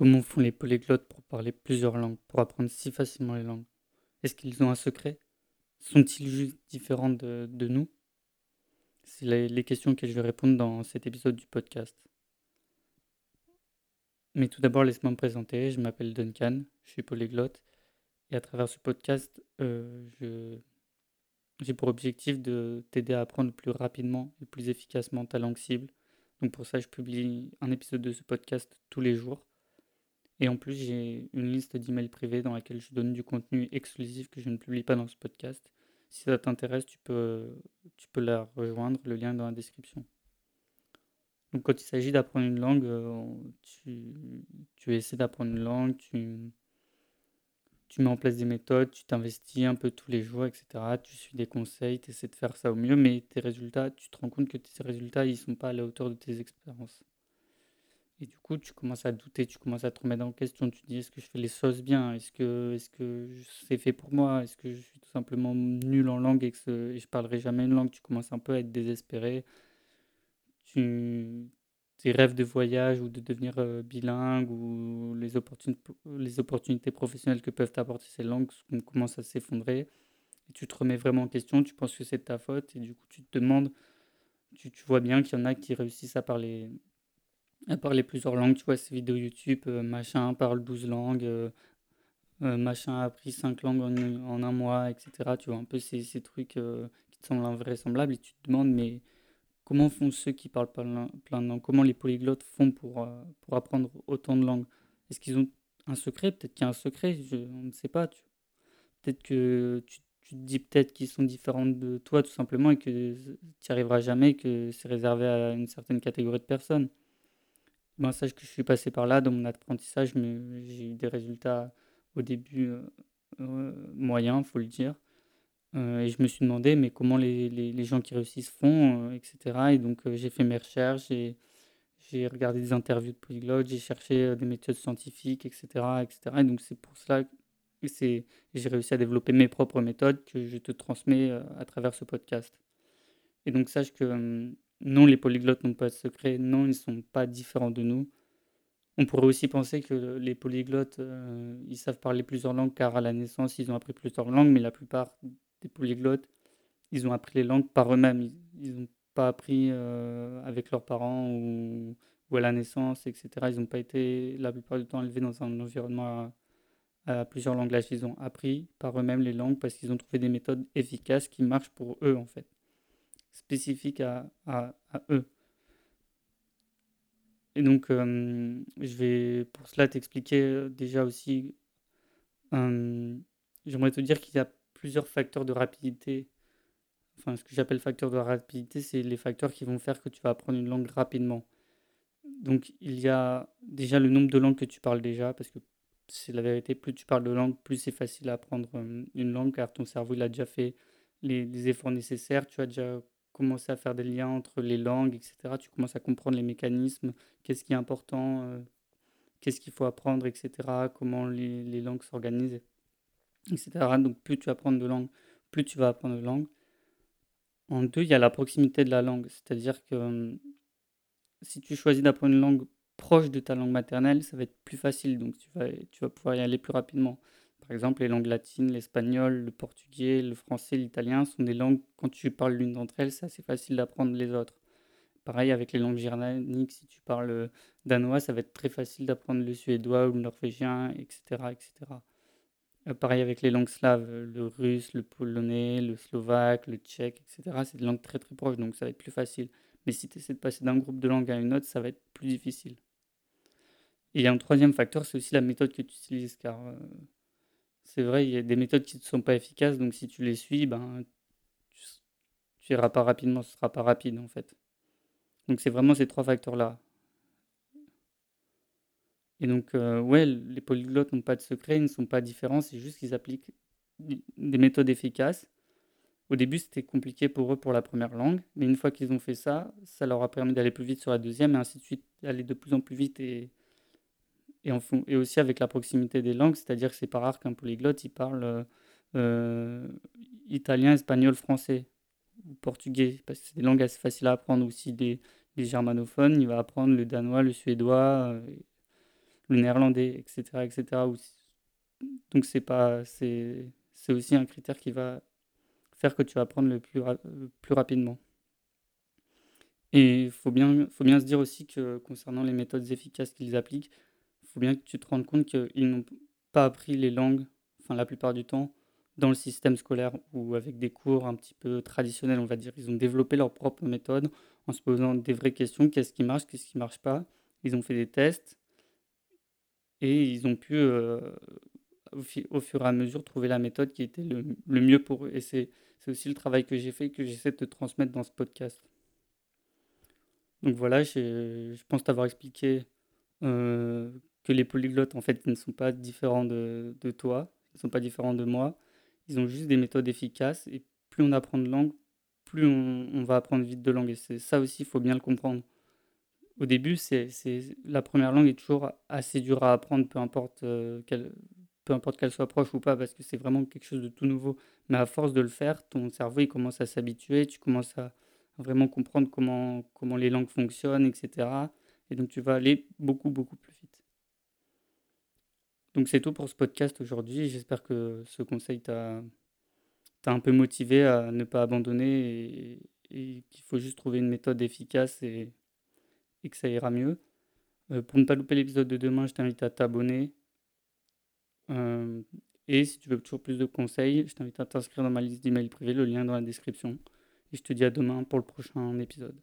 Comment font les polyglottes pour parler plusieurs langues, pour apprendre si facilement les langues? Est-ce qu'ils ont un secret? Sont-ils juste différents de, nous? C'est les, questions que je vais répondre dans cet épisode du podcast. Mais tout d'abord, laisse-moi me présenter. Je m'appelle Duncan, je suis polyglotte. Et à travers ce podcast, euh, j'ai pour objectif de t'aider à apprendre plus rapidement et plus efficacement ta langue cible. Donc pour ça, je publie un épisode de ce podcast tous les jours. Et en plus, j'ai une liste d'emails privés dans laquelle je donne du contenu exclusif que je ne publie pas dans ce podcast. Si ça t'intéresse, tu peux, tu peux la rejoindre, le lien est dans la description. Donc quand il s'agit d'apprendre une langue, euh, tu, tu essaies d'apprendre une langue, tu, tu mets en place des méthodes, tu t'investis un peu tous les jours, etc. Tu suis des conseils, tu essaies de faire ça au mieux, mais tes résultats, tu te rends compte que tes résultats, ils ne sont pas à la hauteur de tes expériences. Et du coup, tu commences à douter, tu commences à te remettre en question. Tu te dis, est-ce que je fais les choses bien? Est-ce que, est que c'est fait pour moi? Est-ce que je suis tout simplement nul en langue et que je je parlerai jamais une langue? Tu commences un peu à être désespéré. Tu, tes rêves de voyage ou de devenir euh, bilingue ou les opportunités, les opportunités professionnelles que peuvent apporter ces langues commencent à s'effondrer. Et tu te remets vraiment en question, tu penses que c'est de ta faute et du coup tu te demandes, tu, tu vois bien qu'il y en a qui réussissent à parler à parler plusieurs langues, tu vois, ces vidéos YouTube, euh, machin parle 12 langues, euh, euh, machin a appris 5 langues en, un mois, etc. Tu vois, un peu ces, ces trucs qui te semblent invraisemblables et tu te demandes, mais comment font ceux qui parlent plein de langues? Comment les polyglottes font pour, pour apprendre autant de langues? Est-ce qu'ils ont un secret? Peut-être qu'il y a un secret, on ne sait pas. Peut-être que tu, tu, te dis peut-être qu'ils sont différents de toi tout simplement et que tu n'y arriveras jamais, que c'est réservé à une certaine catégorie de personnes. Sache que je suis passé par là dans mon apprentissage, mais j'ai eu des résultats au début euh, euh, moyens, faut le dire. Euh, et je me suis demandé, mais comment les, les, les gens qui réussissent font, etc. Et donc j'ai fait mes recherches, j'ai, regardé des interviews de polyglottes, j'ai cherché des méthodes scientifiques, etc. etc. Et donc c'est pour cela que j'ai réussi à développer mes propres méthodes que je te transmets à travers ce podcast. Et donc sache que hum, non, les polyglottes n'ont pas de secret. Non, ils ne sont pas différents de nous. On pourrait aussi penser que les polyglottes, euh, ils savent parler plusieurs langues car à la naissance, ils ont appris plusieurs langues, mais la plupart des polyglottes, ils ont appris les langues par eux-mêmes. Ils n'ont pas appris euh, avec leurs parents ou, à la naissance, etc. Ils n'ont pas été la plupart du temps élevés dans un environnement à, à plusieurs langages. Ils ont appris par eux-mêmes les langues parce qu'ils ont trouvé des méthodes efficaces qui marchent pour eux, en fait spécifique à, à, eux. Et donc, euh, je vais pour cela t'expliquer euh, déjà aussi. Euh, J'aimerais te dire qu'il y a plusieurs facteurs de rapidité. Enfin, ce que j'appelle facteurs de rapidité, c'est les facteurs qui vont faire que tu vas apprendre une langue rapidement. Donc, il y a déjà le nombre de langues que tu parles déjà, parce que c'est la vérité, plus tu parles de langue, plus c'est facile à apprendre une langue, car ton cerveau il a déjà fait les, les efforts nécessaires, tu as déjà commencer à faire des liens entre les langues, etc. Tu commences à comprendre les mécanismes, qu'est-ce qui est important, euh, qu'est-ce qu'il faut apprendre, etc. Comment les, langues s'organisent, etc. Donc plus tu apprends de langues, plus tu vas apprendre de langues. En deux, il y a la proximité de la langue, c'est-à-dire que euh, si tu choisis d'apprendre une langue proche de ta langue maternelle, ça va être plus facile, donc tu vas, tu vas pouvoir y aller plus rapidement. Par exemple, les langues latines, l'espagnol, le portugais, le français, l'italien sont des langues, quand tu parles l'une d'entre elles, c'est assez facile d'apprendre les autres. Pareil avec les langues germaniques, si tu parles danois, ça va être très facile d'apprendre le suédois ou le norvégien, etc. etc. Euh, pareil avec les langues slaves, le russe, le polonais, le slovaque, le tchèque, etc. C'est des langues très très proches, donc ça va être plus facile. Mais si tu essaies de passer d'un groupe de langues à une autre, ça va être plus difficile. Et un troisième facteur, c'est aussi la méthode que tu utilises, car euh, c'est vrai, il y a des méthodes qui ne sont pas efficaces, donc si tu les suis, ben, tu n'iras pas rapidement, ce sera pas rapide en fait. Donc c'est vraiment ces trois facteurs-là. Et donc, euh, ouais, les polyglottes n'ont pas de secret, ils ne sont pas différents, c'est juste qu'ils appliquent des méthodes efficaces. Au début, c'était compliqué pour eux pour la première langue, mais une fois qu'ils ont fait ça, ça leur a permis d'aller plus vite sur la deuxième, et ainsi de suite, d'aller de plus en plus vite et, et, aussi avec la proximité des langues, c'est-à-dire que c'est pas rare qu'un polyglotte il parle euh, italien, espagnol, français ou portugais, parce que c'est des langues assez faciles à apprendre aussi. Des, des germanophones, il va apprendre le danois, le suédois, euh, le néerlandais, etc. etc. Donc c'est c'est aussi un critère qui va faire que tu vas apprendre le plus, plus rapidement. Et il faut bien, faut bien se dire aussi que concernant les méthodes efficaces qu'ils appliquent, faut bien que tu te rendes compte qu'ils n'ont pas appris les langues, enfin la plupart du temps, dans le système scolaire ou avec des cours un petit peu traditionnels, on va dire. Ils ont développé leur propre méthode en se posant des vraies questions, qu'est-ce qui marche, qu'est-ce qui ne marche pas? Ils ont fait des tests et ils ont pu, euh, au, fur et à mesure, trouver la méthode qui était le, mieux pour eux. Et c'est aussi le travail que j'ai fait que j'essaie de te transmettre dans ce podcast. Donc voilà, je pense t'avoir expliqué euh, que les polyglottes, en fait, ne sont pas différents de, toi, ils ne sont pas différents de moi. Ils ont juste des méthodes efficaces. Et plus on apprend de langue, plus on, va apprendre vite de langue. Et c'est ça aussi, il faut bien le comprendre. Au début, c'est la première langue est toujours assez dure à apprendre, peu importe euh, qu'elle peu importe qu'elle soit proche ou pas, parce que c'est vraiment quelque chose de tout nouveau. Mais à force de le faire, ton cerveau il commence à s'habituer, tu commences à vraiment comprendre comment, comment les langues fonctionnent, etc. Et donc tu vas aller beaucoup, beaucoup plus vite. Donc c'est tout pour ce podcast aujourd'hui. J'espère que ce conseil t'a un peu motivé à ne pas abandonner et, qu'il faut juste trouver une méthode efficace et, que ça ira mieux. Euh, pour ne pas louper l'épisode de demain, je t'invite à t'abonner. Euh, et si tu veux toujours plus de conseils, je t'invite à t'inscrire dans ma liste d'emails privés, le lien dans la description. Et je te dis à demain pour le prochain épisode.